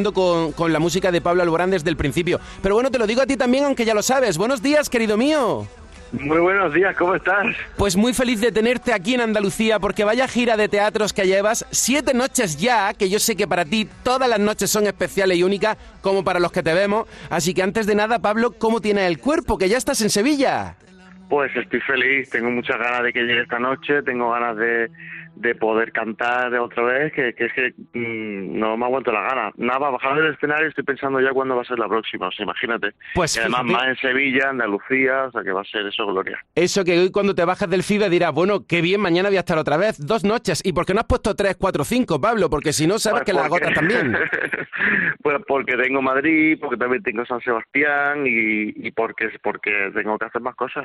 Con, con, la música de Pablo Alborán desde el principio. Pero bueno, te lo digo a ti también, aunque ya lo sabes. Buenos días, querido mío. Muy buenos días, ¿cómo estás? Pues muy feliz de tenerte aquí en Andalucía, porque vaya gira de teatros que llevas, siete noches ya, que yo sé que para ti todas las noches son especiales y únicas, como para los que te vemos. Así que antes de nada, Pablo, ¿cómo tiene el cuerpo? Que ya estás en Sevilla. Pues estoy feliz, tengo muchas ganas de que llegue esta noche, tengo ganas de de poder cantar otra vez, que, que es que mm, no me aguanto la gana. Nada, bajar del escenario estoy pensando ya cuándo va a ser la próxima, o sea, imagínate. Pues y además más en Sevilla, Andalucía, o sea que va a ser eso, Gloria. Eso que hoy cuando te bajas del FIBE dirás, bueno, qué bien, mañana voy a estar otra vez, dos noches. ¿Y por qué no has puesto tres, cuatro, cinco, Pablo? Porque si no, sabes pues que la agotas también. pues porque tengo Madrid, porque también tengo San Sebastián y, y porque, porque tengo que hacer más cosas.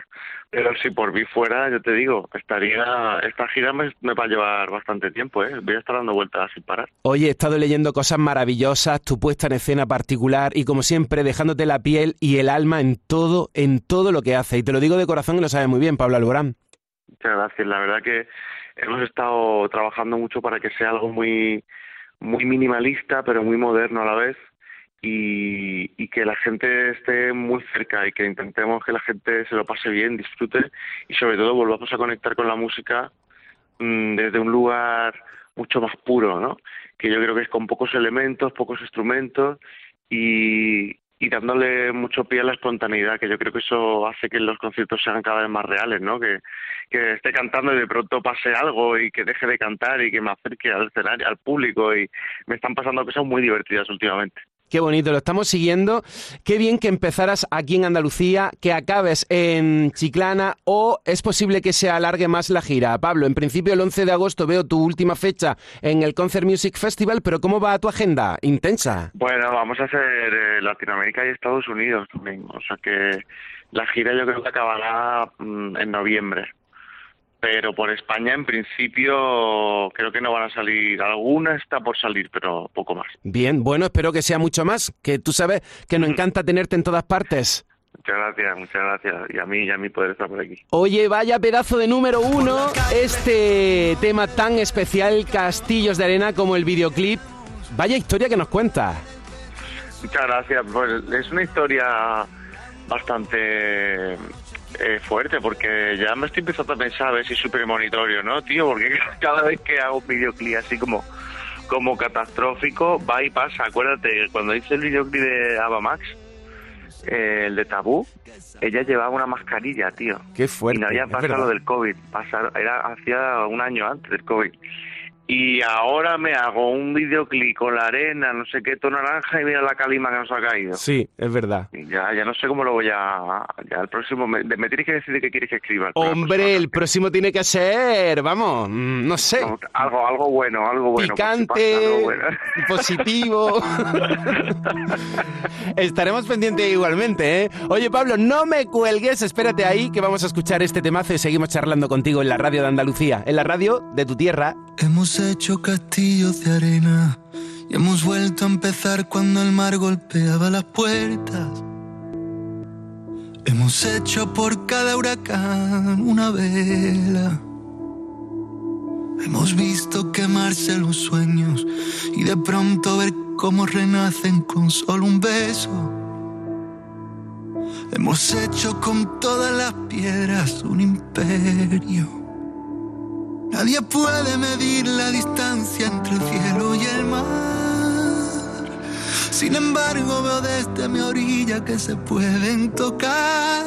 Pero si por mí fuera, yo te digo, estaría, esta gira me, me va a llevar bastante tiempo, ¿eh? Voy a estar dando vueltas sin parar. Oye, he estado leyendo cosas maravillosas, tu puesta en escena particular y como siempre dejándote la piel y el alma en todo, en todo lo que hace. Y te lo digo de corazón y lo sabes muy bien, Pablo Alborán. Muchas gracias. La verdad que hemos estado trabajando mucho para que sea algo muy, muy minimalista, pero muy moderno a la vez. Y, y, que la gente esté muy cerca y que intentemos que la gente se lo pase bien, disfrute y sobre todo volvamos a conectar con la música Mm, desde un lugar mucho más puro, ¿no? Que yo creo que es con pocos elementos, pocos instrumentos y, dándole mucho pie a la espontaneidad, que yo creo que eso hace que los conciertos sean cada vez más reales, ¿no? Que esté cantando y de pronto pase algo y que deje de cantar y que me acerque al escenario, al público y me están pasando cosas muy divertidas últimamente. Qué bonito, lo estamos siguiendo. Qué bien que empezaras aquí en Andalucía, que acabes en Chiclana o es posible que se alargue más la gira. Pablo, en principio el 11 de agosto veo tu última fecha en el Concert Music Festival, pero ¿cómo va tu agenda? ¿Intensa? Bueno, vamos a hacer eh, Latinoamérica y Estados Unidos también. O sea que la gira yo creo que acabará mm, en noviembre pero por España en principio creo que no van a salir. Alguna está por salir, pero poco más. Bien, bueno, espero que sea mucho más, que tú sabes que nos encanta tenerte en todas partes. Muchas gracias, muchas gracias. Y a mí, y a mí poder estar por aquí. Oye, vaya pedazo de número uno este tema tan especial, Castillos de Arena, como el videoclip. Vaya historia que nos cuenta. Muchas gracias. Pues es una historia bastante eh, fuerte porque ya me estoy empezando a pensar a ver si es súper monitorio, ¿no, tío? Porque cada vez que hago un videoclip así como como catastrófico, va y pasa. Acuérdate, cuando hice el videoclip de Ava Max, eh, el de Tabú, ella llevaba una mascarilla, tío. Qué fuerte. Y no había pasado del COVID. Era hacía un año antes del COVID y ahora me hago un videoclip con la arena, no sé qué, tono naranja y mira la calima que nos ha caído. Sí, es verdad. ya, ya no sé cómo lo voy a... Ya el próximo... Me, me tienes que decir qué quieres que escriba. Hombre, el próximo tiene que ser, vamos, mm, no sé. algo, algo bueno, algo bueno. Picante, positivo. Estaremos pendientes igualmente, ¿eh? Oye, Pablo, no me cuelgues, espérate ahí que vamos a escuchar este temazo y seguimos charlando contigo en la radio de Andalucía, en la radio de tu tierra. Hemos hecho castillos de arena y hemos vuelto a empezar cuando el mar golpeaba las puertas. Hemos hecho por cada huracán una vela. Hemos visto quemarse los sueños y de pronto ver cómo renacen con solo un beso. Hemos hecho con todas las piedras un imperio. Nadie puede medir la distancia entre el cielo y el mar. Sin embargo, veo desde mi orilla que se pueden tocar.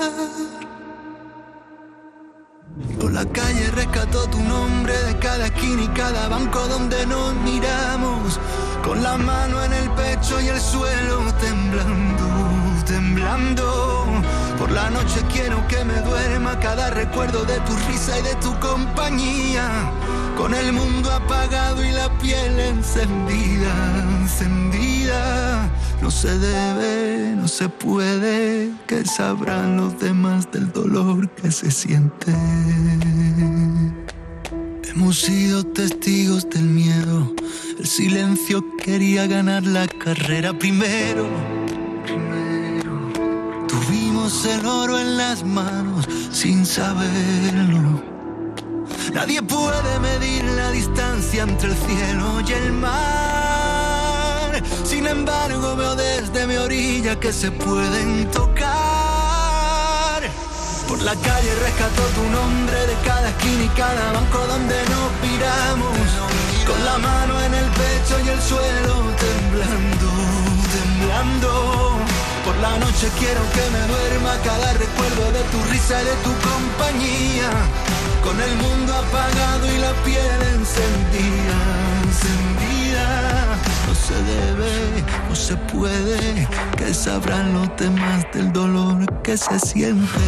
Por la calle rescató tu nombre de cada esquina y cada banco donde nos miramos. Con la mano en el pecho y el suelo temblando, temblando. Por la noche quiero que me duerma cada recuerdo de tu risa y de tu compañía. Con el mundo apagado y la piel encendida, encendida. No se debe, no se puede, que sabrán los demás del dolor que se siente. Hemos sido testigos del miedo, el silencio quería ganar la carrera primero el oro en las manos sin saberlo. Nadie puede medir la distancia entre el cielo y el mar. Sin embargo veo desde mi orilla que se pueden tocar. Por la calle rescató tu nombre de cada esquina y cada banco donde nos piramos. Con la mano en el pecho y el suelo temblando, temblando. Por la noche quiero que me duerma cada recuerdo de tu risa y de tu compañía. Con el mundo apagado y la piel encendida, encendida. No se debe, no se puede, que sabrán los demás del dolor que se siente.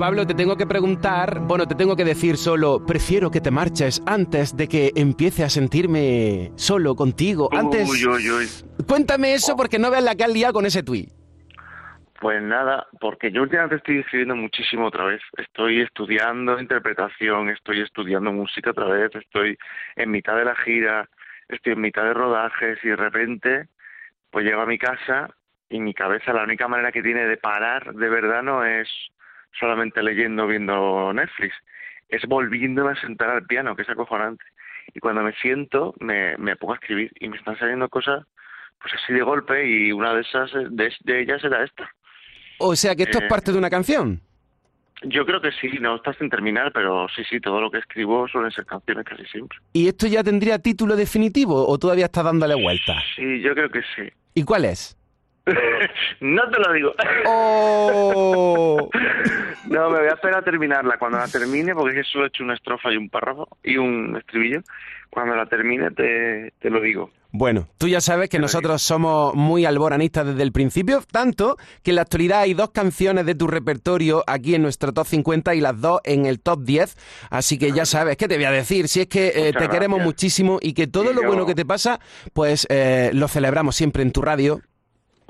Pablo, te tengo que preguntar, bueno, te tengo que decir solo, prefiero que te marches antes de que empiece a sentirme solo contigo. Antes, Uy, uy, uy. cuéntame eso porque no veas la que has liado con ese tuit. Pues nada, porque yo últimamente estoy escribiendo muchísimo otra vez. Estoy estudiando interpretación, estoy estudiando música otra vez, estoy en mitad de la gira, estoy en mitad de rodajes y de repente pues llego a mi casa y mi cabeza la única manera que tiene de parar de verdad no es solamente leyendo, viendo Netflix, es volviéndome a sentar al piano, que es acojonante. Y cuando me siento, me, me pongo a escribir y me están saliendo cosas pues así de golpe y una de esas de, de ellas era esta. O sea que esto es Eh, parte de una canción. Yo creo que sí, no está sin terminar, pero sí, sí, todo lo que escribo suelen ser canciones casi siempre. ¿Y esto ya tendría título definitivo o todavía estás dándole vueltas? Sí, yo creo que sí. ¿Y cuál es? no te lo digo. ¡Oh! No, me voy a esperar a terminarla. Cuando la termine, porque es que solo he hecho una estrofa y un párrafo y un estribillo, cuando la termine te, te lo digo. Bueno, tú ya sabes que nosotros somos muy alboranistas desde el principio, tanto que en la actualidad hay dos canciones de tu repertorio aquí en nuestro top 50 y las dos en el top 10, así que ya sabes, ¿qué te voy a decir? Si es que eh, te queremos muchísimo y que todo Y lo yo- bueno que te pasa, pues eh, lo celebramos siempre en tu radio.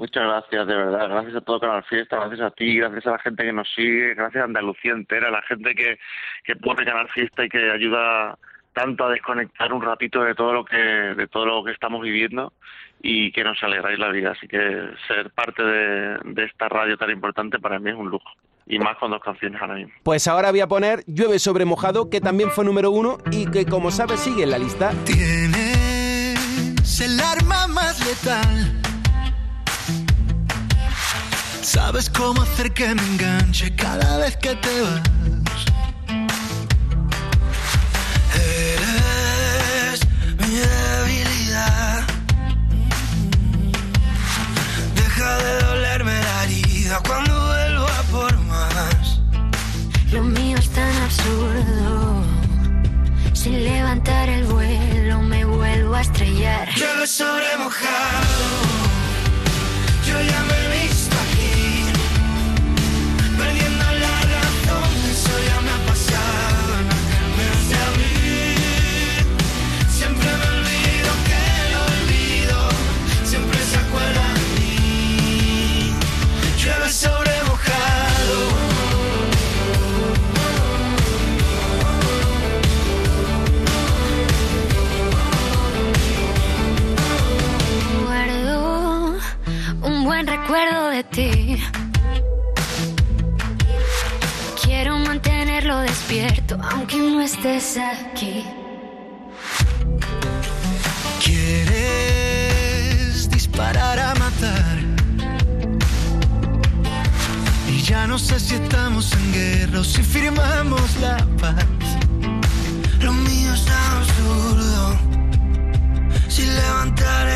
Muchas gracias, de verdad. Gracias a todo Canal Fiesta, gracias a ti, gracias a la gente que nos sigue, gracias a Andalucía entera, a la gente que, que pone Canal Fiesta y que ayuda tanto a desconectar un ratito de todo lo que de todo lo que estamos viviendo y que nos alegráis la vida. Así que ser parte de, de esta radio tan importante para mí es un lujo. Y más con dos canciones ahora mismo. Pues ahora voy a poner Llueve sobre mojado, que también fue número uno y que como sabes sigue en la lista. Tienes el arma más letal. Sabes cómo hacer que me enganche cada vez que te vas. Eres mi debilidad. Deja de dolerme la herida cuando vuelvo a por más. Lo mío es tan absurdo. Sin levantar el vuelo me vuelvo a estrellar. Llueve sobre mojado. Yo ya me recuerdo de ti. Quiero mantenerlo despierto, aunque no estés aquí. Quieres disparar a matar. Y ya no sé si estamos en guerra o si firmamos la paz. Lo mío es absurdo. Si levantar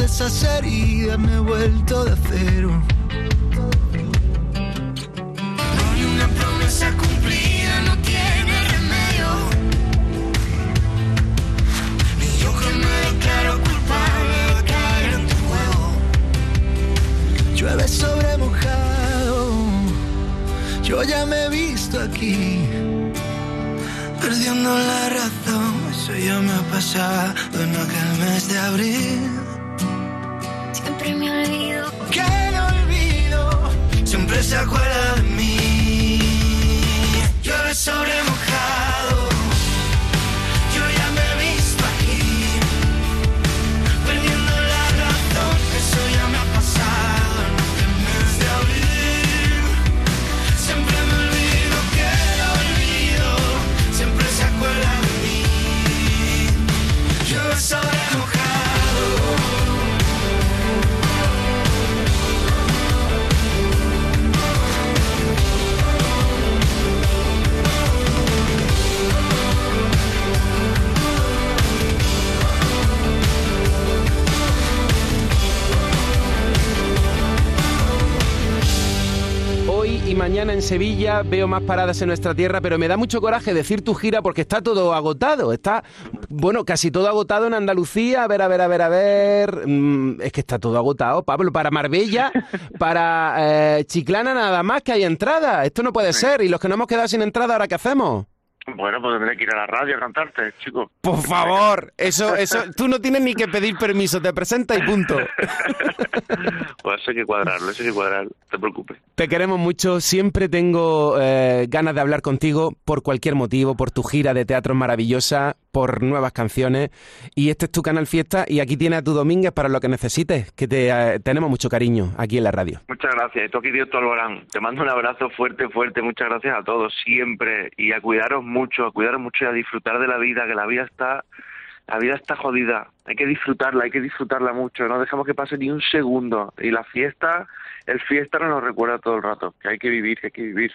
esas heridas, me he vuelto de acero. Sevilla veo más paradas en nuestra tierra, pero me da mucho coraje decir tu gira porque está todo agotado. Está, bueno, casi todo agotado en Andalucía. A ver, a ver, a ver, a ver. Mm, es que está todo agotado, Pablo. Para Marbella, para eh, Chiclana nada más que hay entrada. Esto no puede ser. Y los que no hemos quedado sin entrada, ¿ahora qué hacemos? Bueno, pues tendré que ir a la radio a cantarte, chico. Por favor, eso, eso, tú no tienes ni que pedir permiso, te presenta y punto. pues eso hay que cuadrarlo, eso hay que cuadrarlo, no te preocupes. Te queremos mucho, siempre tengo eh, ganas de hablar contigo por cualquier motivo, por tu gira de teatro maravillosa, por nuevas canciones. Y este es tu canal Fiesta y aquí tienes a tu Domínguez para lo que necesites, que te eh, tenemos mucho cariño aquí en la radio. Muchas gracias. Esto aquí Dios Alborán. Te mando un abrazo fuerte, fuerte. Muchas gracias a todos siempre y a cuidaros mucho, a cuidaros mucho y a disfrutar de la vida, que la vida está la vida está jodida. Hay que disfrutarla, hay que disfrutarla mucho. No dejamos que pase ni un segundo. Y la fiesta, el fiesta nos lo recuerda todo el rato. Que hay que vivir, que hay que vivir.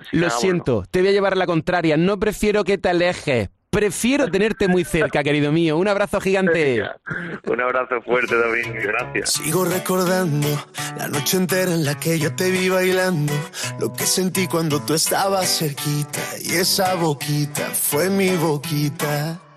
Así Lo ah, siento, te voy a llevar a la contraria. No prefiero que te alejes. Prefiero tenerte muy cerca, querido mío. Un abrazo gigante. Un abrazo fuerte, David. Gracias. Sigo recordando la noche entera en la que yo te vi bailando, lo que sentí cuando tú estabas cerquita y esa boquita fue mi boquita.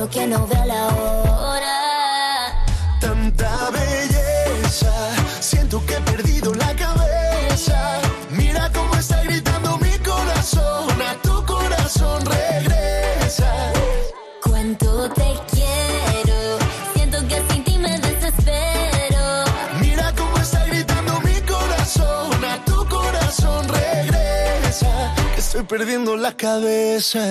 juro que no veo la hora. Tanta belleza, siento que he perdido la cabeza. Mira cómo está gritando mi corazón, a tu corazón regresa. Cuánto te quiero. Siento que sin ti me desespero. Mira cómo está gritando mi corazón, a tu corazón regresa. Estoy perdiendo la cabeza.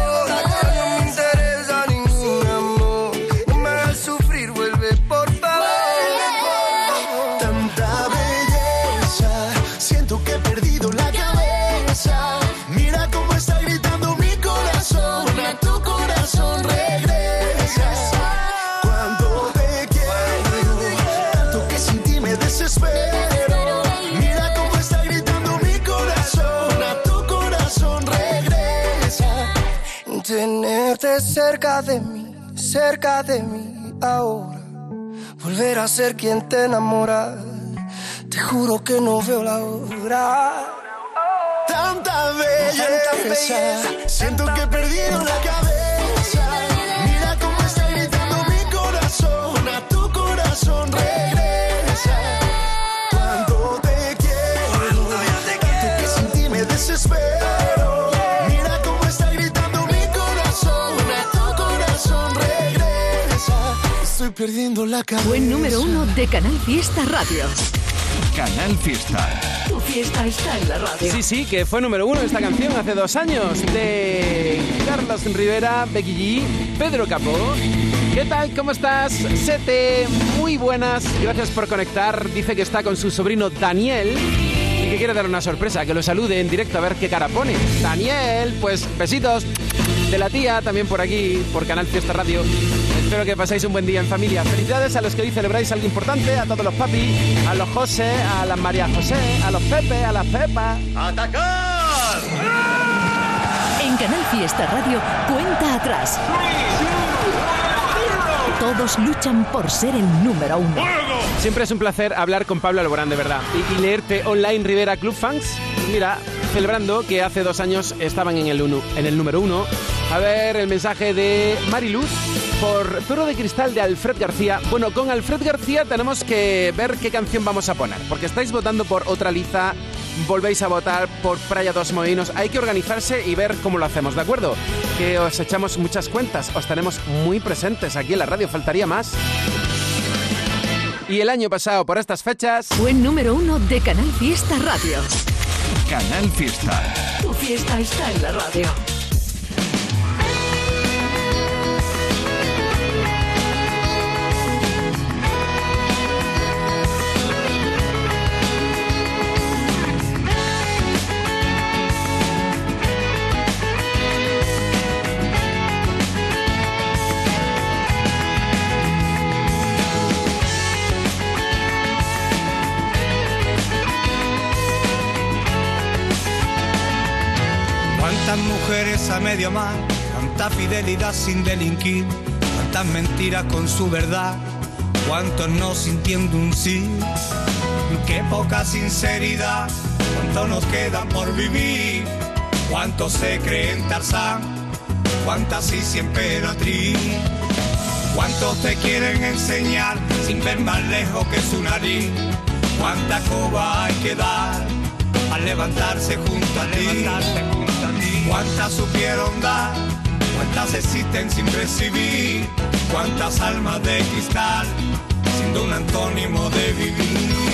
cerca de mí, cerca de mí ahora. Volver a ser quien te enamora. Te juro que no veo la hora. Tanta belleza, siento que he perdido la cabeza. Mira cómo está gritando mi corazón, a tu corazón regresa. Cuando te quiero, tanto que sin ti me desespero. Perdiendo la cabeza. Buen número uno de Canal Fiesta Radio. Canal Fiesta. Tu fiesta está en la radio. Sí, sí, que fue número uno esta canción hace dos años de Carlos Rivera, Becky G, Pedro Capó. ¿Qué tal? ¿Cómo estás? Sete, muy buenas. Gracias por conectar. Dice que está con su sobrino Daniel y que quiere dar una sorpresa, que lo salude en directo a ver qué cara pone. Daniel, pues besitos de la tía también por aquí, por Canal Fiesta Radio. Espero que paséis un buen día en familia. Felicidades a los que hoy celebráis algo importante, a todos los papi, a los José, a las María José, a los Pepe, a las Pepa. ¡Atacar! En Canal Fiesta Radio, cuenta atrás. Todos luchan por ser el número uno. Siempre es un placer hablar con Pablo Alborán, de verdad. Y, leerte online Rivera Club Fans. Mira, celebrando que hace dos años estaban en el, uno, en el número uno. A ver el mensaje de Mariluz por Toro de Cristal de Alfred García. Bueno, con Alfred García tenemos que ver qué canción vamos a poner, porque estáis votando por otra liza, volvéis a votar por Praia dos Molinos. Hay que organizarse y ver cómo lo hacemos, ¿de acuerdo? Que os echamos muchas cuentas, os tenemos muy presentes aquí en la radio, faltaría más. Y el año pasado, por estas fechas... Fue número uno de Canal Fiesta Radio. Canal Fiesta. Tu fiesta está en la radio. Medio mar, cuánta fidelidad sin delinquir, cuántas mentiras con su verdad, cuántos no sintiendo un sí, qué poca sinceridad, cuánto nos quedan por vivir, cuántos se creen Tarzán, cuántas sí siempre emperatriz. ¿Cuántos te quieren enseñar sin ver más lejos que su nariz? ¿Cuánta coba hay que dar al levantarse junto a ti? Cuántas supieron dar, cuántas existen sin recibir, cuántas almas de cristal, siendo un antónimo de vivir.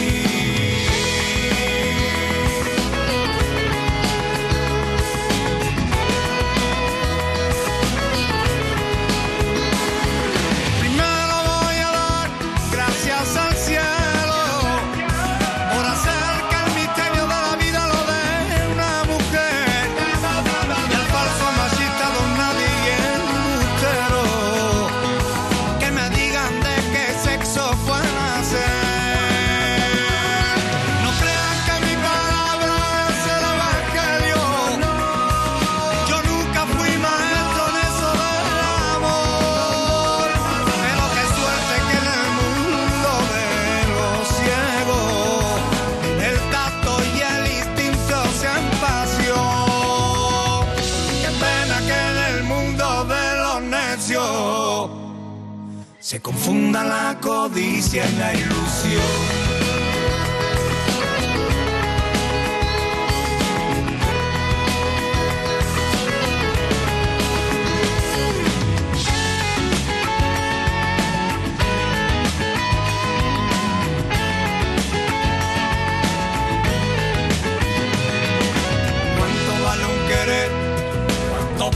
Se confunda la codicia y la ilusión.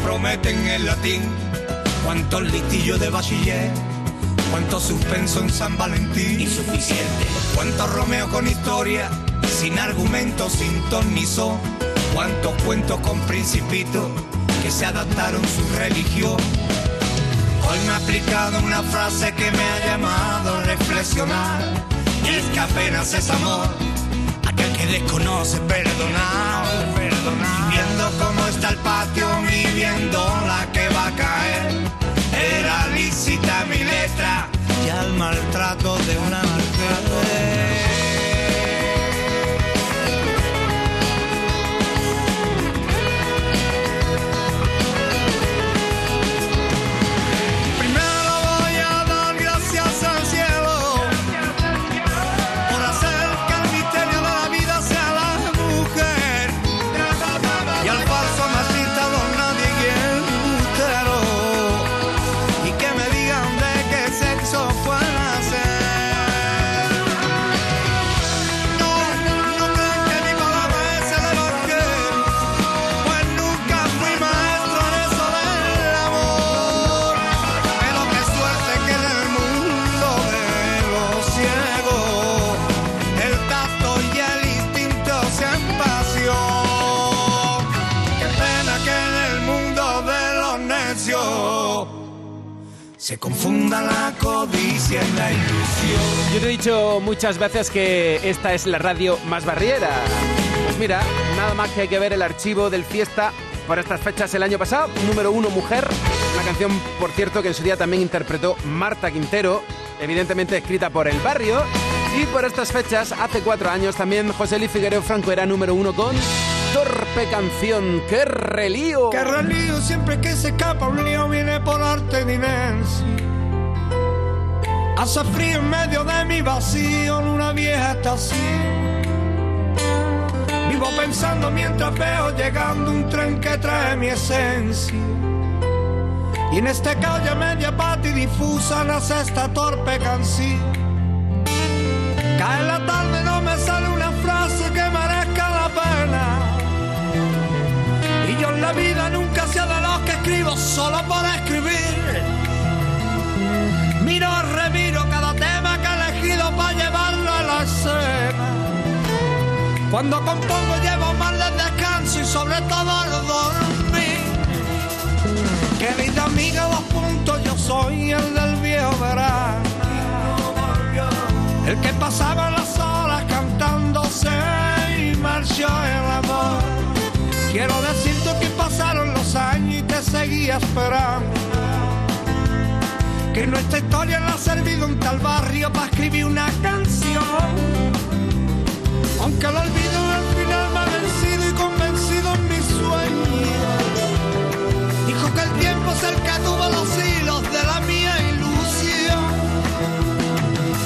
Prometen en latín, cuántos litillos de bachiller, cuánto suspenso en San Valentín. Insuficiente. Cuánto Romeo con historia, sin argumento, sin ton ni son, cuántos cuentos con principito que se adaptaron su religión. Hoy me ha aplicado una frase que me ha llamado a reflexionar. Y es que apenas es amor, aquel que desconoce perdonar. perdonar. Viendo cómo está el patio, viendo la que va a caer. Y al maltrato de una mujer. Confunda la codicia y la ilusión. Yo te he dicho muchas veces que esta es la radio más barriera. Pues mira, nada más que hay que ver el archivo del fiesta por estas fechas el año pasado. Número uno, Mujer. Una canción, por cierto, que en su día también interpretó Marta Quintero, evidentemente escrita por El Barrio. Y por estas fechas, hace cuatro años, también José Luis Figuereo Franco era número uno con Torpe Canción. ¡Qué relío! Que relío siempre que se escapa un lío viene por arte de inercia. Hace frío en medio de mi vacío en una vieja estación. Vivo pensando mientras veo llegando un tren que trae mi esencia. Y en esta calle media pata difusa nace esta torpe canción. Cae la tarde, solo por escribir. Miro, remiro cada tema que he elegido para llevarlo a la escena. Cuando compongo llevo más de descanso y sobre todo el dormir. Querida amiga, dos puntos, yo soy el del viejo verano. El que pasaba las horas cantándose y marchó el amor. Quiero decirte que pasaron los años y te seguía esperando. Que nuestra historia le ha servido un tal barrio para escribir una canción. Aunque el olvido al final me ha vencido y convencido en mis sueños. Dijo que el tiempo que tuvo los hilos de la mía ilusión.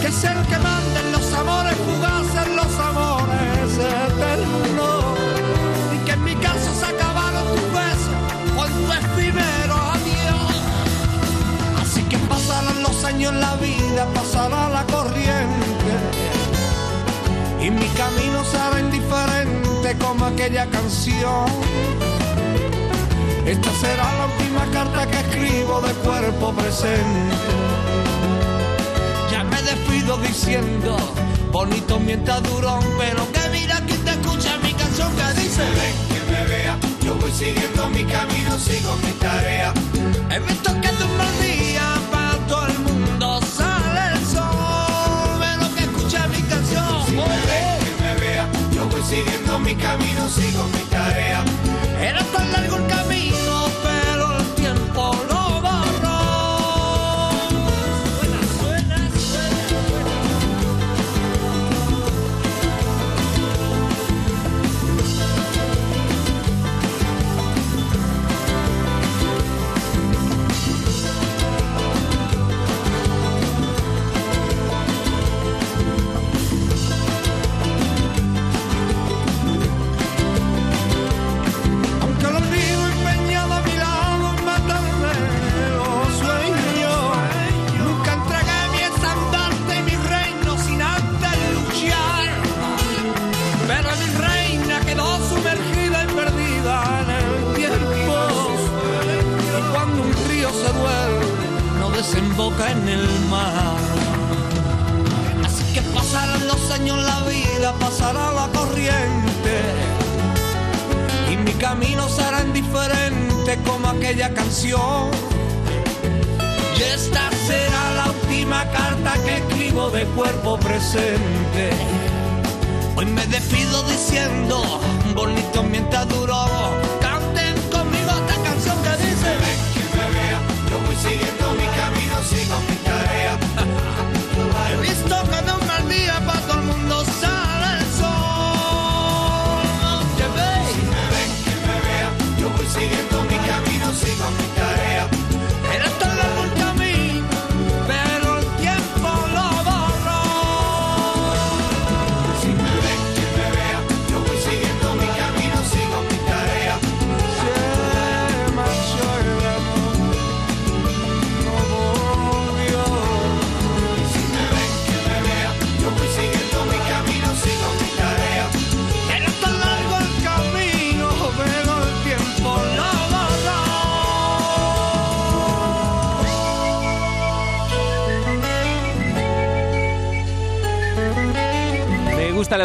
Que es el que manda en años la vida, pasará la corriente. Y mi camino será indiferente como aquella canción. Esta será la última carta que escribo de cuerpo presente. Ya me despido diciendo, bonito mientras duró, pero que mira quien te escucha mi canción que dice, ven que me vea, yo voy siguiendo mi camino, sigo mi tarea. He visto que de un sigo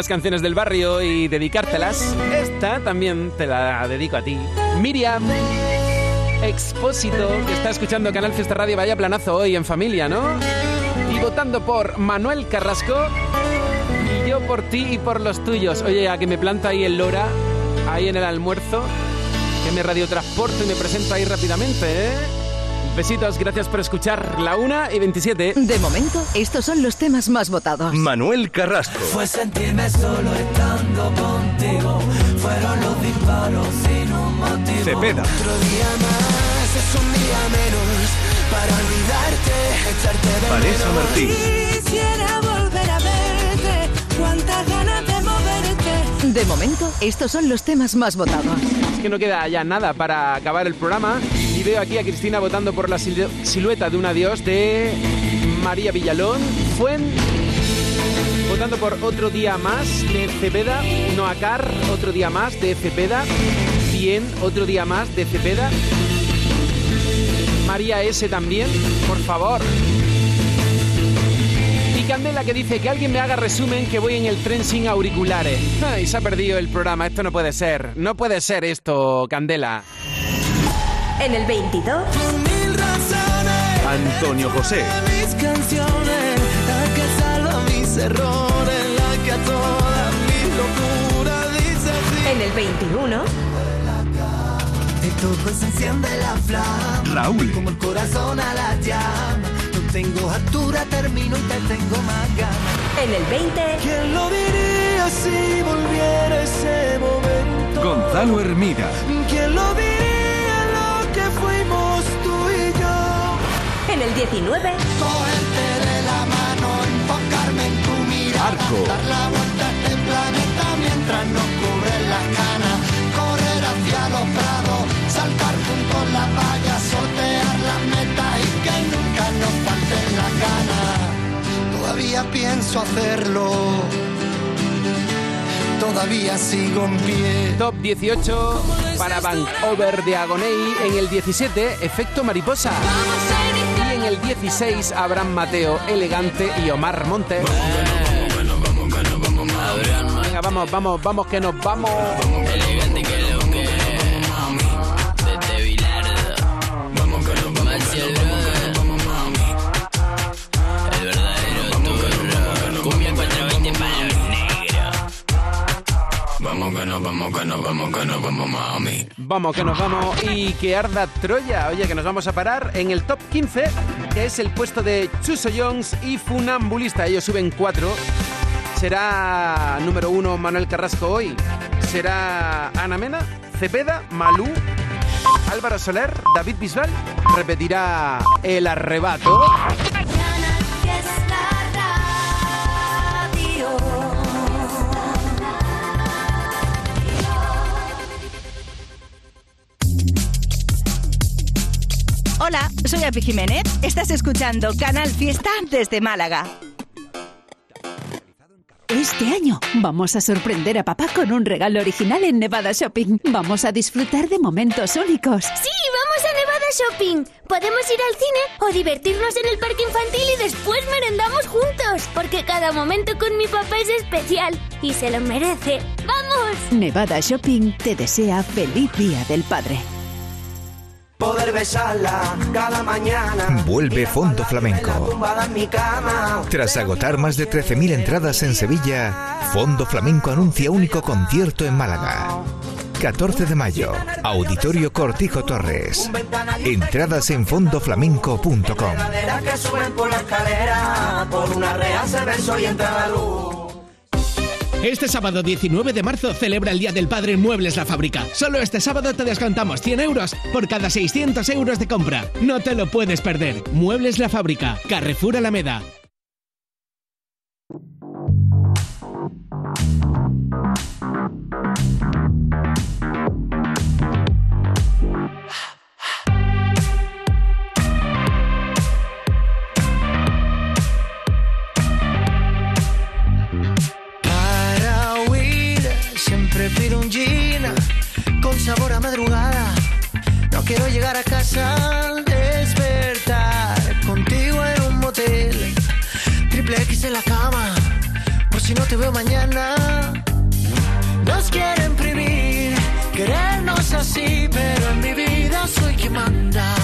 las canciones del barrio y dedicártelas. Esta también te la dedico a ti. Miriam Expósito, que está escuchando Canal Fiesta Radio, vaya planazo hoy en familia, ¿no? Y votando por Manuel Carrasco y yo por ti y por los tuyos. Oye, a que me planta ahí el Lora, ahí en el almuerzo, que me radiotransporto y me presento ahí rápidamente, ¿eh? Besitos, gracias por escuchar la 1 y 27. De momento, estos son los temas más votados. Manuel Carrasco. Fue sentirme solo estando contigo. Fueron los disparos sin un motivo. Cepeda. Otro día más es un día menos para olvidarte, echarte de Vanessa menos. Martín. Quisiera volver a verte, cuántas ganas de momento, estos son los temas más votados. Es que no queda ya nada para acabar el programa. Y veo aquí a Cristina votando por la silu- silueta de un adiós de María Villalón. Fuen votando por otro día más de Cepeda. Noacar, otro día más de Cepeda. Bien, otro día más de Cepeda. María S también, por favor. Candela que dice que alguien me haga resumen que voy en el tren sin auriculares. Ay, se ha perdido el programa, esto no puede ser. No puede ser esto, Candela. En el 22, Mil razones, Antonio José. mis canciones, la que salva mis errores, la que a todas mis locuras dice sí. en el 21, De todo se enciende la flama. Raúl. Como el corazón a la llama. Tengo altura, termino y te tengo más ganas. en el 20, ¿Quién lo diría si volviera ese momento? Gonzalo Hermida. ¿Quién lo diría lo que fuimos tú y yo? en el 19, Cogerte de la mano, enfocarme en tu mirada. Arco. Dar la vuelta a este planeta mientras nos cubren las canas. Correr hacia los prados, saltar juntos la valla, Todavía pienso hacerlo. Todavía sigo en pie. Top 18 para Vancouver de Agoney. En el 17, Efecto Mariposa. Y en el 16, Abraham Mateo, Elegante y Omar Montes. Venga, vamos, vamos, vamos, que nos vamos. Vamos que no, vamos que no, vamos que no, vamos mami Vamos, que nos vamos y que arda Troya. Oye, que nos vamos a parar en el top 15, que es el puesto de Chuso Jones y Funambulista. Ellos suben 4. Será número 1 Manuel Carrasco hoy. Será Ana Mena, Cepeda, Malú, Álvaro Soler, David Bisbal. Repetirá el arrebato. Hola, soy Api Jiménez. Estás escuchando Canal Fiesta desde Málaga. Este año vamos a sorprender a papá con un regalo original en Nevada Shopping. Vamos a disfrutar de momentos únicos. ¡Sí! ¡Vamos a Nevada Shopping. Podemos ir al cine o divertirnos en el parque infantil y después merendamos juntos. Porque cada momento con mi papá es especial y se lo merece. ¡Vamos! Nevada Shopping te desea feliz Día del Padre. Poder besarla cada mañana. Vuelve Fondo Flamenco. Tras agotar más de 13.000 entradas en Sevilla, Fondo Flamenco anuncia único concierto en Málaga. 14 de mayo, Auditorio Cortijo Torres. Entradas en fondoflamenco.com. Este sábado 19 de marzo celebra el Día del Padre en Muebles La Fábrica. Solo este sábado te descontamos 100 euros por cada 600 euros de compra. No te lo puedes perder. Muebles La Fábrica, Carrefour Alameda. Sabor a madrugada. No quiero llegar a casa despertar contigo en un motel. Triple X en la cama, por si no te veo mañana. Nos quieren prohibir querernos así, pero en mi vida soy quien manda.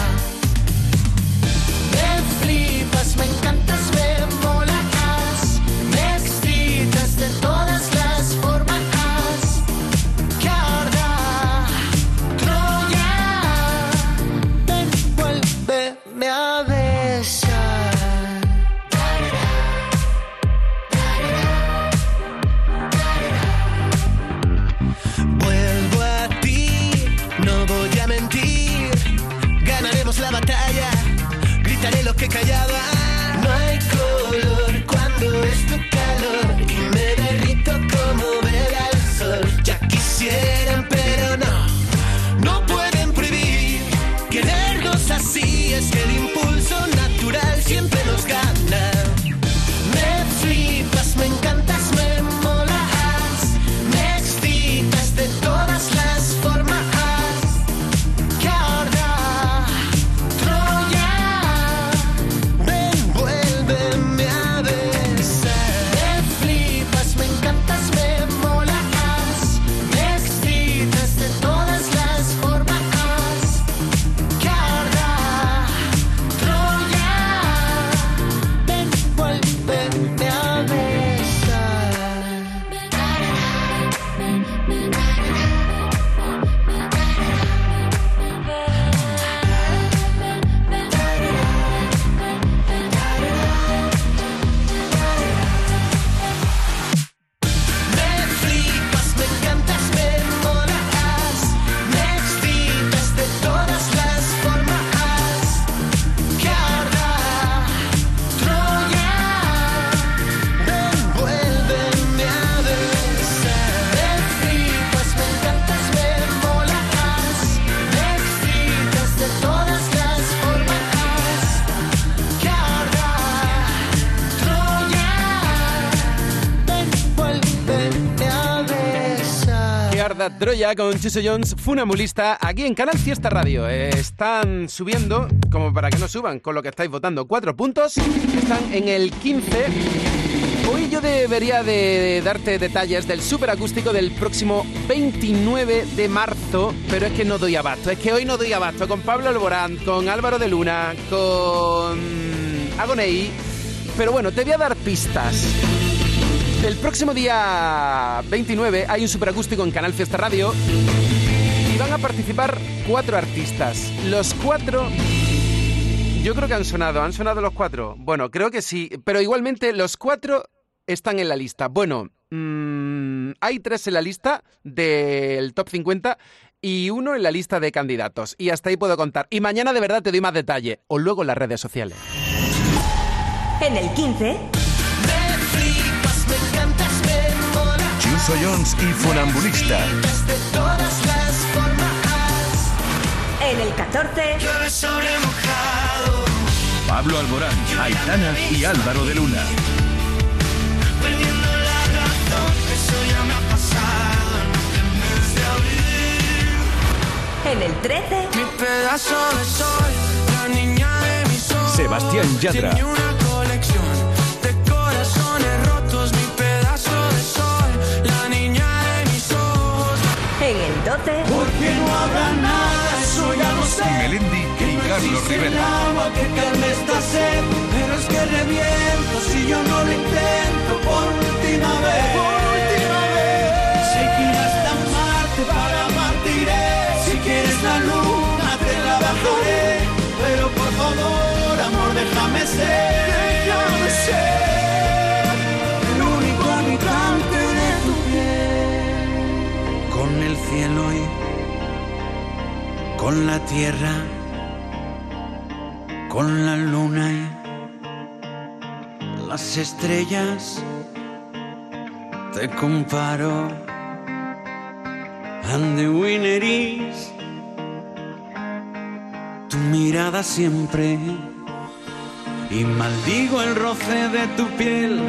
Troya con Chuso Jones, funambulista, aquí en Canal Fiesta Radio. Eh, están subiendo, como para que no suban, con lo que estáis votando, cuatro puntos. Están en el 15. Hoy yo debería de darte detalles del superacústico del próximo 29 de marzo, pero es que no doy abasto. Es que hoy no doy abasto con Pablo Alborán, con Álvaro de Luna, con Agonei. Pero bueno, te voy a dar pistas. El próximo día 29 hay un superacústico en Canal Fiesta Radio y van a participar cuatro artistas. Los cuatro... Yo creo que han sonado. ¿Han sonado los cuatro? Bueno, creo que sí. Pero igualmente los cuatro están en la lista. Bueno, mm, hay tres en la lista del top 50 y uno en la lista de candidatos. Y hasta ahí puedo contar. Y mañana de verdad te doy más detalle. O luego en las redes sociales. En el 15. Chuso Jones y Funambulista. De todas las formas. En el 14. Llueve sobre mojado. Pablo Alborán, Aitana y Álvaro de Luna. Perdiendo la razón. Eso ya me ha pasado en mes de abril. En el 13. Mi pedazo de sol, la niña de mis ojos. Sebastián Yatra. Habrá nada, eso ya lo sé. Melendi y Carlos Rivera. agua que calme esta sed, pero es que reviento si yo no lo intento por última vez. Por última vez. Irás hasta Marte para amarte iré. Si quieres la luna te la bajaré, pero por favor, amor, déjame ser. Déjame ser el único habitante de tu piel. Con el cielo y con la tierra con la luna y las estrellas te comparo. And the tu mirada siempre y maldigo el roce de tu piel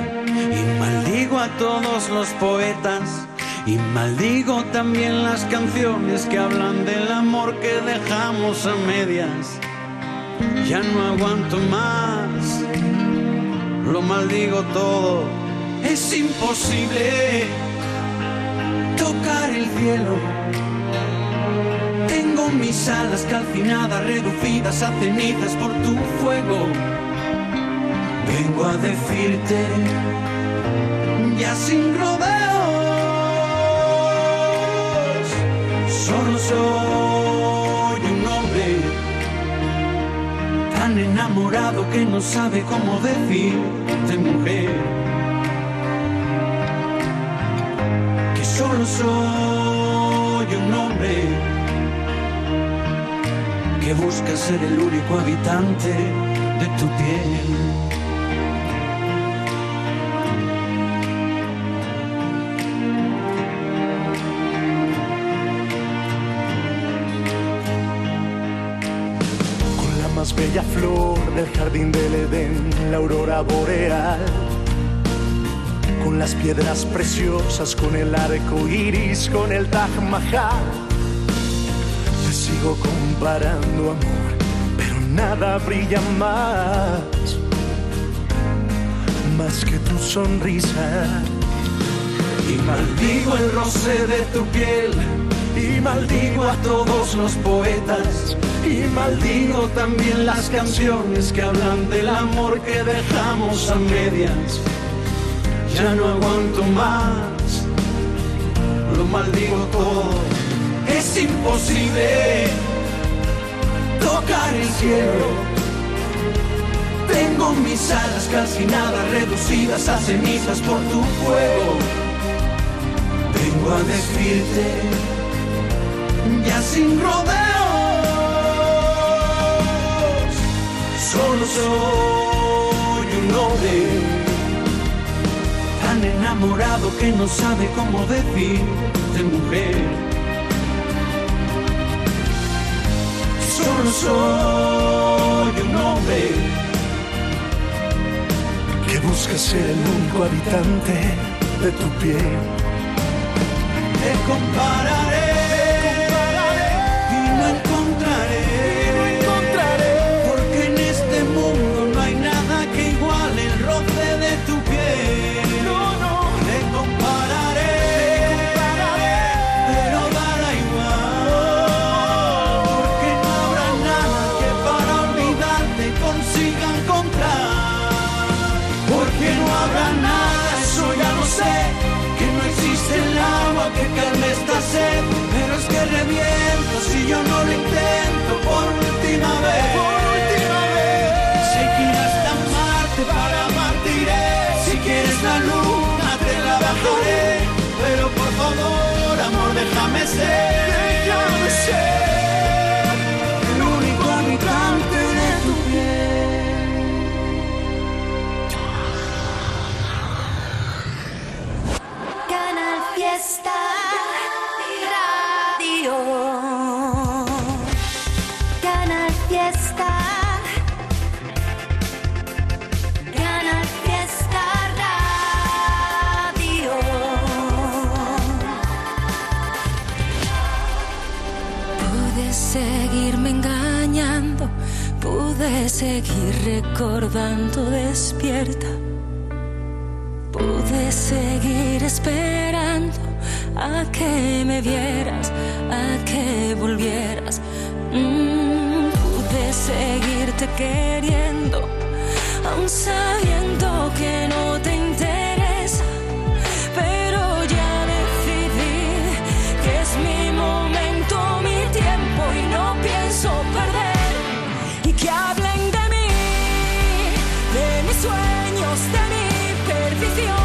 y maldigo a todos los poetas y maldigo también las canciones que hablan del amor que dejamos a medias ya no aguanto más, lo maldigo todo, es imposible tocar el cielo. Tengo mis alas calcinadas, reducidas a cenizas por tu fuego. Vengo a decirte, ya sin rodeos, solo soy un hombre tan enamorado que no sabe cómo decirte mujer. Que solo soy un hombre que busca ser el único habitante de tu piel. Bella flor del jardín del Edén, la aurora boreal, con las piedras preciosas, con el arco iris, con el Taj Mahal. Te sigo comparando, amor, pero nada brilla más, más que tu sonrisa. Y maldigo el roce de tu piel, y maldigo a todos los poetas, y maldigo también las canciones que hablan del amor que dejamos a medias. Ya no aguanto más, lo maldigo todo, es imposible tocar el cielo. Tengo mis alas calcinadas, reducidas a cenizas por tu fuego. Vengo a decirte, ya sin rodeos, solo soy un hombre tan enamorado que no sabe cómo decirte mujer. Solo soy un hombre que busca ser el único habitante de tu piel. Te compararé, déjame Seguir recordando despierta. Pude seguir esperando a que me vieras, a que volvieras. Mm, pude seguirte queriendo, aun sabiendo que no te perdición.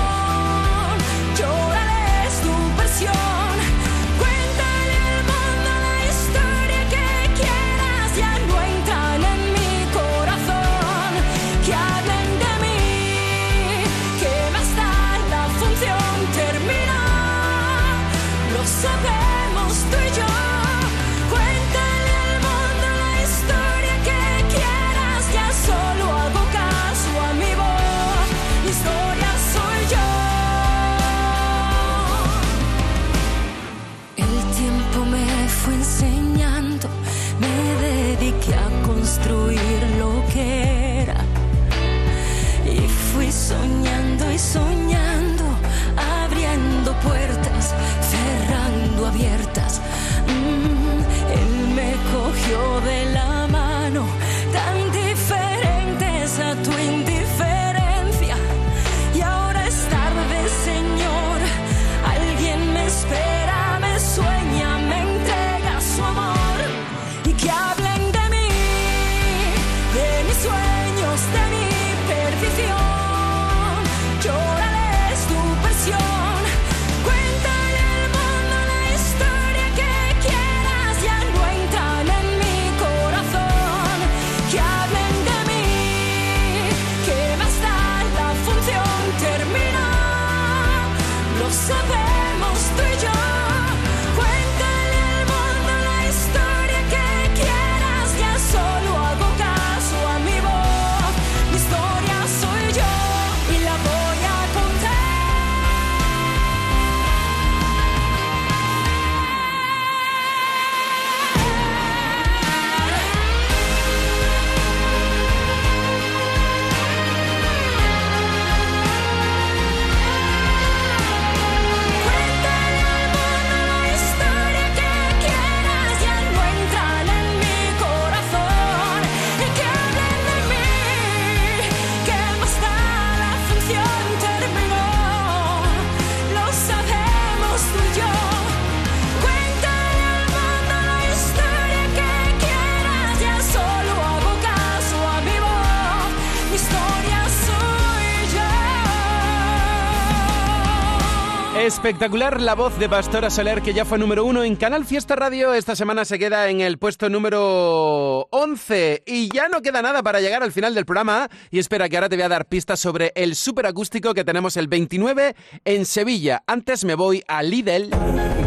Espectacular la voz de Pastora Soler, que ya fue número uno en Canal Fiesta Radio. Esta semana se queda en el puesto número 11. Y ya no queda nada para llegar al final del programa. Y espera que ahora te voy a dar pistas sobre el superacústico que tenemos el 29 en Sevilla. Antes me voy a Lidl.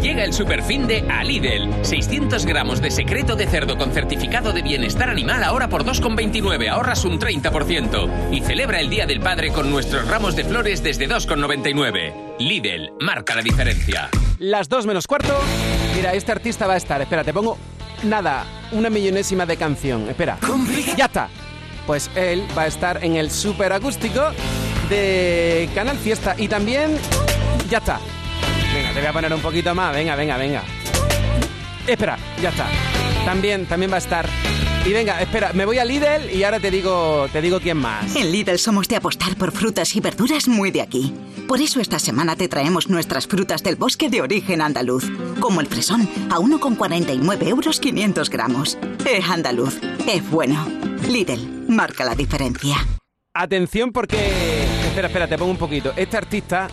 Llega el superfin de a Lidl. 600 gramos de secreto de cerdo con certificado de bienestar animal ahora por 2,29. Ahorras un 30%. Y celebra el Día del Padre con nuestros ramos de flores desde 2,99. Lidl, marca la diferencia. Las dos menos cuarto. Mira, este artista va a estar. Espera, te pongo nada, una millonésima de canción. Espera. Ya está. Pues él va a estar en el superacústico de Canal Fiesta. Y también. Ya está. Venga, te voy a poner un poquito más. Venga, venga, venga. Espera, ya está. También, también va a estar. Y venga, espera, me voy a Lidl y ahora te digo, te digo quién más. En Lidl somos de apostar por frutas y verduras muy de aquí. Por eso esta semana te traemos nuestras frutas del bosque de origen andaluz, como el fresón, a 1,49 euros 500 gramos. Es andaluz, es bueno. Lidl, marca la diferencia. Atención porque... Espera, espera, te pongo un poquito. Este artista...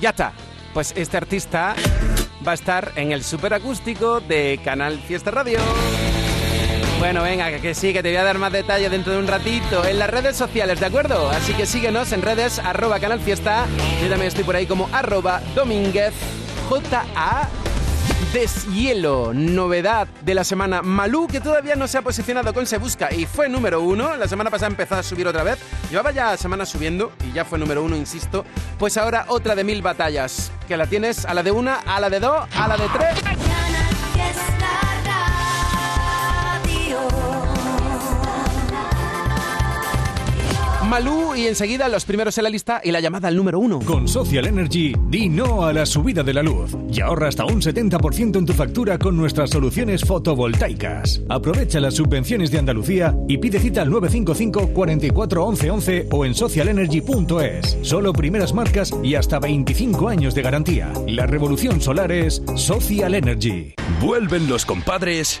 Ya está. Pues este artista va a estar en el superacústico de Canal Fiesta Radio. Bueno, venga, que, sí, que te voy a dar más detalles dentro de un ratito en las redes sociales, ¿de acuerdo? Así que síguenos en redes, arroba Canal Fiesta. Yo también estoy por ahí como arroba Domínguez, J-A Deshielo, novedad de la semana. Malú, que todavía no se ha posicionado con Se Busca y fue número uno. La semana pasada empezó a subir otra vez. Llevaba ya semanas subiendo y ya fue número uno, insisto. Pues ahora otra de mil batallas. Que la tienes a la de una, a la de dos, a la de tres. Malú y enseguida los primeros en la lista y la llamada al número uno. Con Social Energy, di no a la subida de la luz y ahorra hasta un 70% en tu factura con nuestras soluciones fotovoltaicas. Aprovecha las subvenciones de Andalucía y pide cita al 955 44 11 11 o en socialenergy.es. Solo primeras marcas y hasta 25 años de garantía. La revolución solar es Social Energy. Vuelven los compadres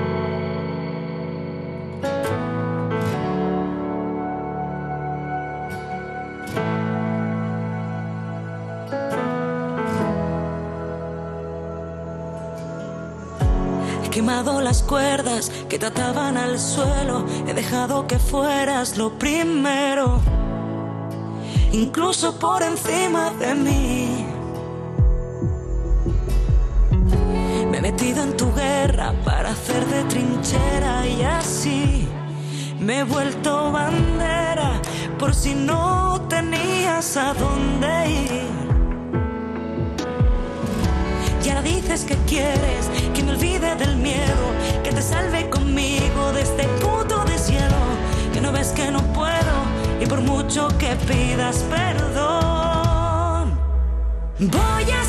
Quemado las cuerdas que te ataban al suelo. He dejado que fueras lo primero, incluso por encima de mí. Me he metido en tu guerra para hacer de trinchera y así me he vuelto bandera por si no tenías a dónde ir. Y ahora dices que quieres del miedo, que te salve conmigo de este puto deshielo, que no ves que no puedo y por mucho que pidas perdón, voy a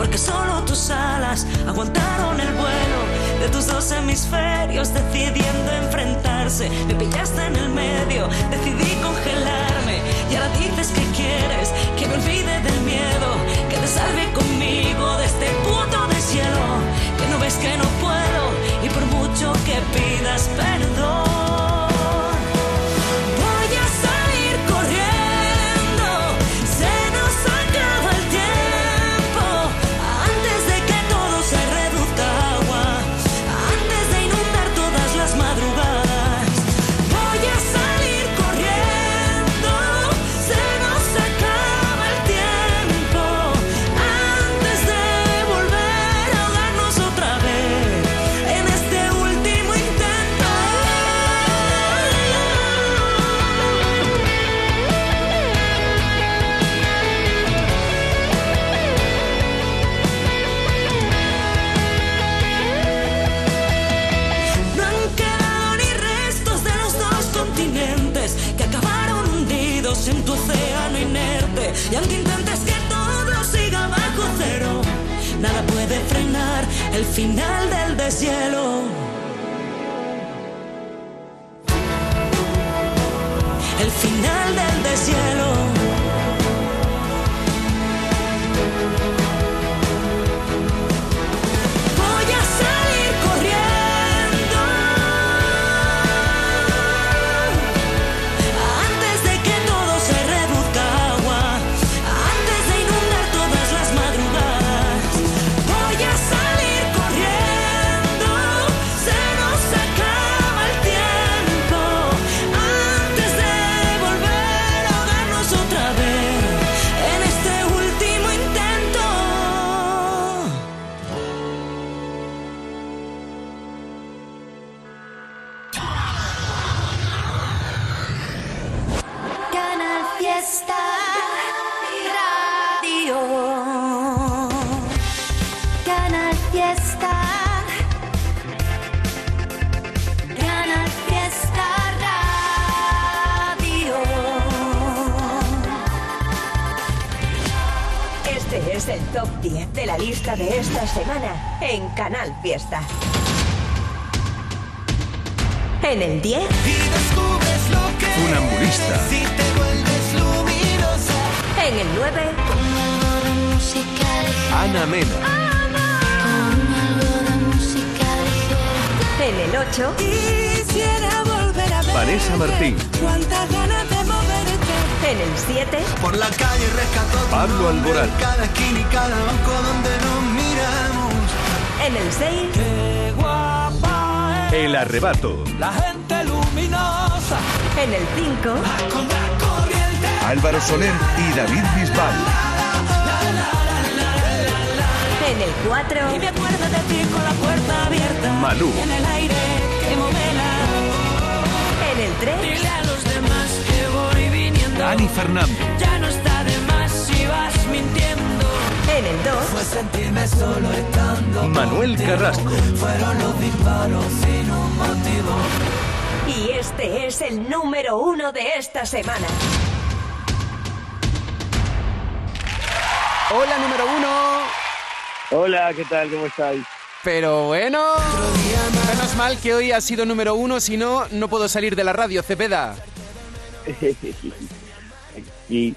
porque solo tus alas aguantaron el vuelo de tus dos hemisferios, decidiendo enfrentarse. Me pillaste en el medio, decidí congelarme, y ahora dices que quieres que me olvide del miedo, que te salve conmigo de este puto deshielo, que no ves que no puedo, y por mucho que pidas perdón. El final del deshielo. El final del deshielo. Lista de esta semana en Canal Fiesta. En el 10. Funambulista. En el 9. música ligera. Ana Mena. En el 8. Quisiera volver a ver. Vanessa Martín. En el 7. Por la calle rescató Pablo Alborán. Cada esquina y cada banco donde nos miramos. En el 6. Qué guapa es El arrebato. la gente luminosa. En el 5. Álvaro Soler y David Bisbal. En el 4. Y me acuerdo de ti con la puerta abierta. Malú. En el aire que movela. En el 3. Dani Fernández. Ya no está de más si vas mintiendo. En el 2. Fue sentirme solo estando. Manuel Carrasco. Fueron los disparos sin un motivo. Y este es el número uno de esta semana. Hola, número uno. Hola, ¿qué tal? ¿Cómo estáis? Pero bueno, menos mal que hoy ha sido número uno, si no, no puedo salir de la radio, Cepeda. y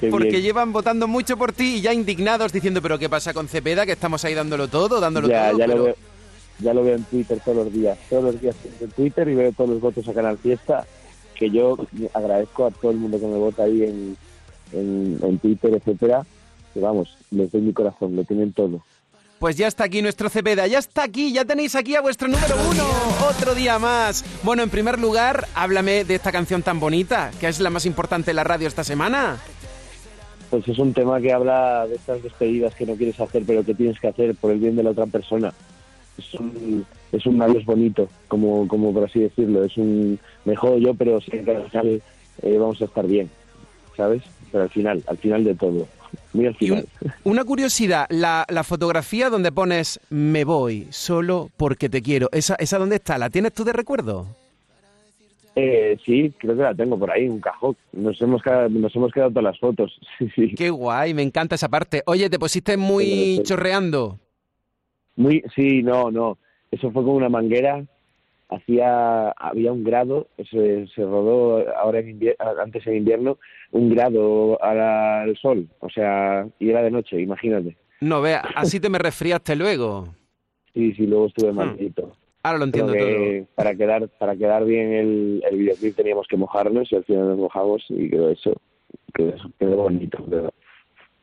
qué Porque bien. llevan votando mucho por ti y ya indignados diciendo, pero ¿qué pasa con Cepeda? Que estamos ahí dándolo todo, dándolo ya, todo. ya pero- lo veo, ya lo veo en Twitter todos los días. Todos los días en Twitter y veo todos los votos a Canal Fiesta. Que yo agradezco a todo el mundo que me vota ahí en, en, en Twitter, etcétera. Que vamos, les doy mi corazón, lo tienen todo. Pues ya está aquí nuestro Cepeda, ya está aquí, ya tenéis aquí a vuestro número uno, otro día más. Bueno, en primer lugar, háblame de esta canción tan bonita, que es la más importante de la radio esta semana. Pues es un tema que habla de estas despedidas que no quieres hacer, pero que tienes que hacer por el bien de la otra persona. Es un, es un adiós bonito, como, como por así decirlo. Es un me jodo yo, pero que al final eh, vamos a estar bien, ¿sabes? Pero al final, al final de todo. Muy al final. Una curiosidad, la, la fotografía donde pones me voy solo porque te quiero, ¿esa, ¿esa dónde está? ¿La tienes tú de recuerdo? Eh, sí, creo que la tengo por ahí, un cajón. Nos hemos quedado, nos hemos quedado todas las fotos. Sí, sí. Qué guay, me encanta esa parte. Oye, te pusiste muy chorreando. Muy, sí, no, no. Eso fue con una manguera. Hacía, había un grado, se, se rodó ahora en invier- antes en invierno, un grado al sol, o sea, y era de noche, imagínate. No, vea, así te me resfriaste luego. Sí, sí, luego estuve Hmm. malito. Ahora lo entiendo que para quedar, para quedar bien el, el videoclip teníamos que mojarnos y al final nos mojamos y quedó eso, quedó, quedó bonito. quedó.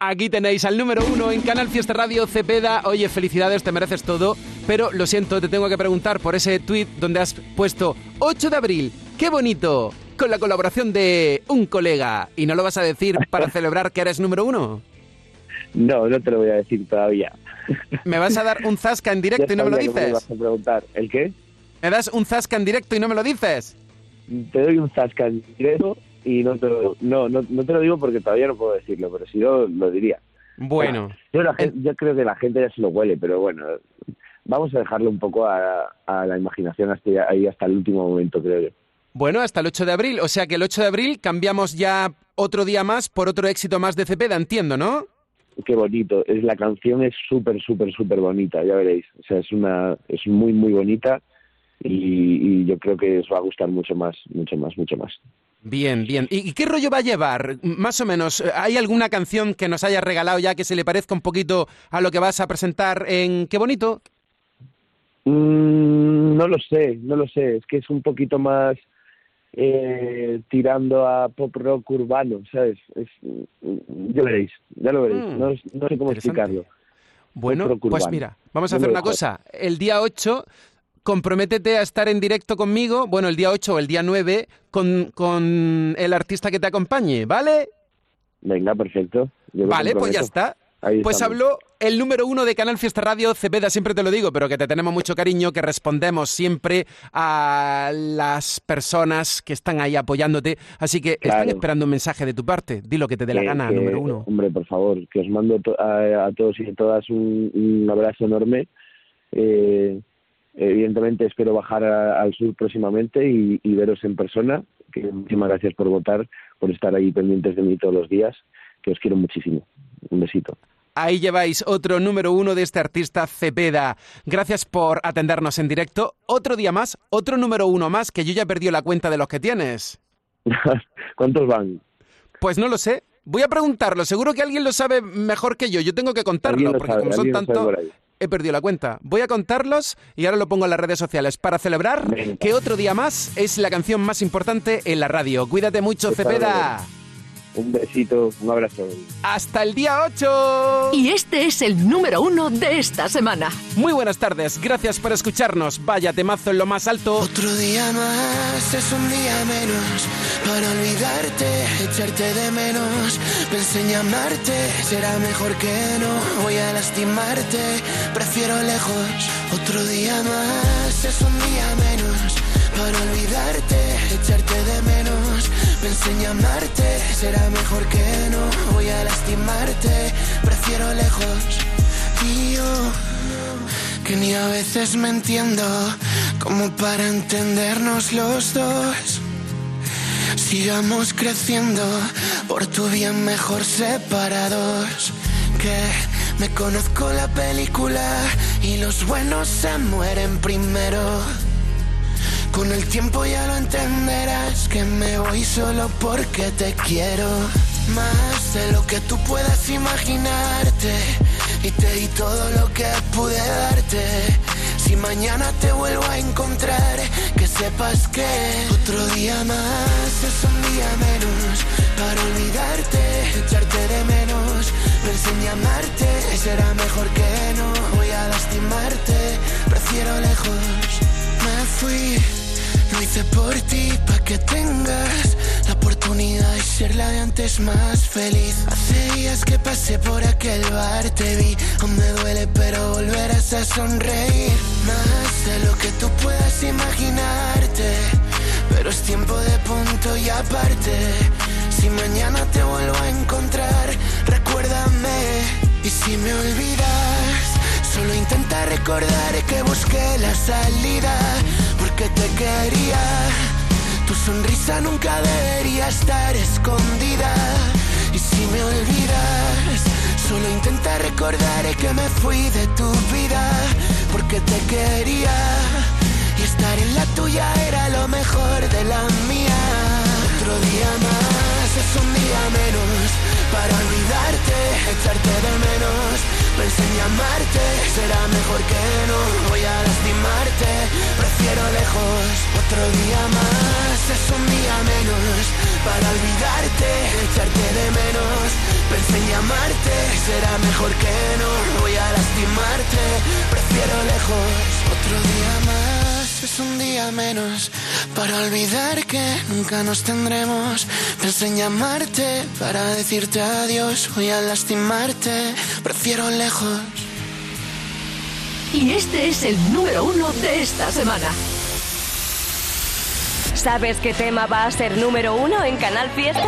Aquí tenéis al número uno en Canal Fiesta Radio Cepeda. Oye, felicidades, te mereces todo. Pero lo siento, te tengo que preguntar por ese tweet donde has puesto 8 de abril. ¡Qué bonito! Con la colaboración de un colega. ¿Y no lo vas a decir para celebrar que eres número uno? No, no te lo voy a decir todavía. ¿Me vas a dar un zasca en directo Ya y no me lo que me dices? ibas a preguntar. ¿El qué? ¿Me das un zasca en directo y no me lo dices? Te doy un zasca en directo y no te, lo, no, no, no te lo digo porque todavía no puedo decirlo, pero si no, lo diría. Bueno. Yo, la gen- yo creo que la gente ya se lo huele, pero bueno, vamos a dejarlo un poco a, a la imaginación hasta ahí hasta el último momento, creo yo. Bueno, hasta el 8 de abril. O sea que el 8 de abril cambiamos ya otro día más por otro éxito más de Cepeda, entiendo, ¿no? Qué bonito. Es la canción es súper, súper, súper bonita, ya veréis. O sea, es una, es muy, muy bonita y, y yo creo que os va a gustar mucho más, mucho más, mucho más. Bien, bien. ¿Y y qué rollo va a llevar? Más o menos, ¿hay alguna canción que nos hayas regalado ya que se le parezca un poquito a lo que vas a presentar en Qué bonito? Mm, no lo sé, no lo sé. Es que es un poquito más eh, tirando a pop rock urbano, ¿sabes? Es, ya veréis, ya lo veréis. Mm, no, no sé cómo explicarlo. Bueno, pues mira, vamos a hacer una cosa. El día 8, comprométete a estar en directo conmigo, bueno, el día 8 o el día 9, con, con el artista que te acompañe, ¿vale? Venga, perfecto. Yo Vale, pues ya está. Ahí Pues estamos. habló el número uno de Canal Fiesta Radio, Cepeda, siempre te lo digo, pero que te tenemos mucho cariño, que respondemos siempre a las personas que están ahí apoyándote. Así que están esperando un mensaje de tu parte. Di lo que te dé la Que- gana, que, número uno. Hombre, por favor, que os mando a todos y a todas un, un abrazo enorme. Eh, evidentemente espero bajar a- al sur próximamente y, y veros en persona. Que muchísimas gracias por votar, por estar ahí pendientes de mí todos los días, que os quiero muchísimo. Un besito. Ahí lleváis otro número uno de este artista Cepeda. Gracias por atendernos en directo. Otro día más, otro número uno más, que yo ya he perdido la cuenta de los que tienes. ¿Cuántos van? Pues no lo sé, Voy a preguntarlo, seguro que alguien lo sabe mejor que yo. Yo tengo que contarlo, lo porque sabe, como son alguien he perdido la cuenta. Voy a contarlos y ahora lo pongo en las redes sociales para celebrar que otro día más es la canción más importante en la radio. Cuídate mucho, Cepeda. Un besito, un abrazo. Hasta el día 8. Y este es el número uno de esta semana. Muy buenas tardes, gracias por escucharnos. Vaya temazo en lo más alto. Otro día más es un día menos para olvidarte, echarte de menos. Pensé en llamarte, será mejor que no. Voy a lastimarte, prefiero lejos. Otro día más es un día menos para olvidarte, echarte de menos. Pensé en llamarte, será mejor que no. Voy a lastimarte, prefiero lejos. Yo que ni a veces me entiendo como para entendernos los dos. Sigamos creciendo, por tu bien mejor separados. Que me conozco la película y los buenos se mueren primero. Con el tiempo ya lo entenderás que me voy solo porque te quiero. Más de lo que tú puedas imaginarte. Y te di todo lo que pude darte. Si mañana te vuelvo a encontrar, que sepas que otro día más es un día menos para olvidarte, echarte de menos. Pensé en llamarte, será mejor que no. Voy a lastimarte, prefiero lejos. Me fui, hice por ti, pa' que tengas la oportunidad de ser la de antes más feliz. Hace días que pasé por aquel bar, te vi, aún me duele, pero volverás a sonreír. Más de lo que tú puedas imaginarte, pero es tiempo de punto y aparte. Si mañana te vuelvo a encontrar, recuérdame. Y si me olvidas, solo intenta recordar que busqué la salida, porque te quería. Tu sonrisa nunca debería estar escondida. Y si me olvidas, solo intenta recordar que me fui de tu vida, porque te quería. Y estar en la tuya era lo mejor de la mía. Otro día más es un día menos para olvidarte, echarte de menos. Pensé en llamarte, será mejor que no. Voy a lastimarte, prefiero lejos. Otro día más es un día menos para olvidarte, echarte de menos. Pensé en llamarte, será mejor que no. Voy a lastimarte, prefiero lejos. Otro día más es un día menos para olvidar que nunca nos tendremos. Pensé en llamarte para decirte adiós. Voy a lastimarte, prefiero lejos. Y este es el número uno de esta semana. ¿Sabes qué tema va a ser número uno en Canal Fiesta?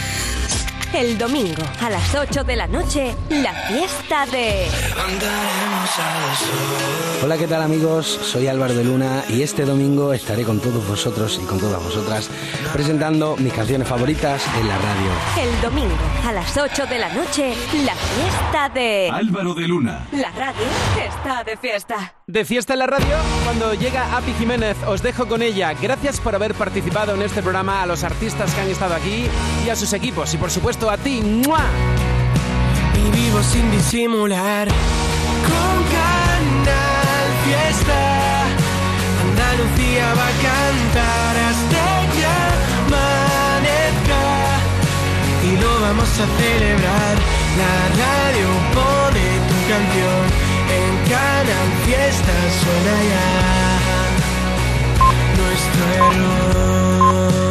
El domingo a las 8 de la noche, la fiesta de... Hola, ¿qué tal amigos? Soy Álvaro de Luna y este domingo estaré con todos vosotros y con todas vosotras presentando mis canciones favoritas en la radio. El domingo a las 8 de la noche, la fiesta de... Álvaro de Luna. La radio está de fiesta. De fiesta en la radio, cuando llega Api Jiménez, os dejo con ella. Gracias por haber participado en este programa, a los artistas que han estado aquí y a sus equipos. Y por supuesto a ti. ¡Mua! y vivo sin disimular. Con Canal Fiesta, Andalucía va a cantar hasta que amanezca. Y lo vamos a celebrar. La radio pone tu canción ganan fiesta suena ya nuestro error.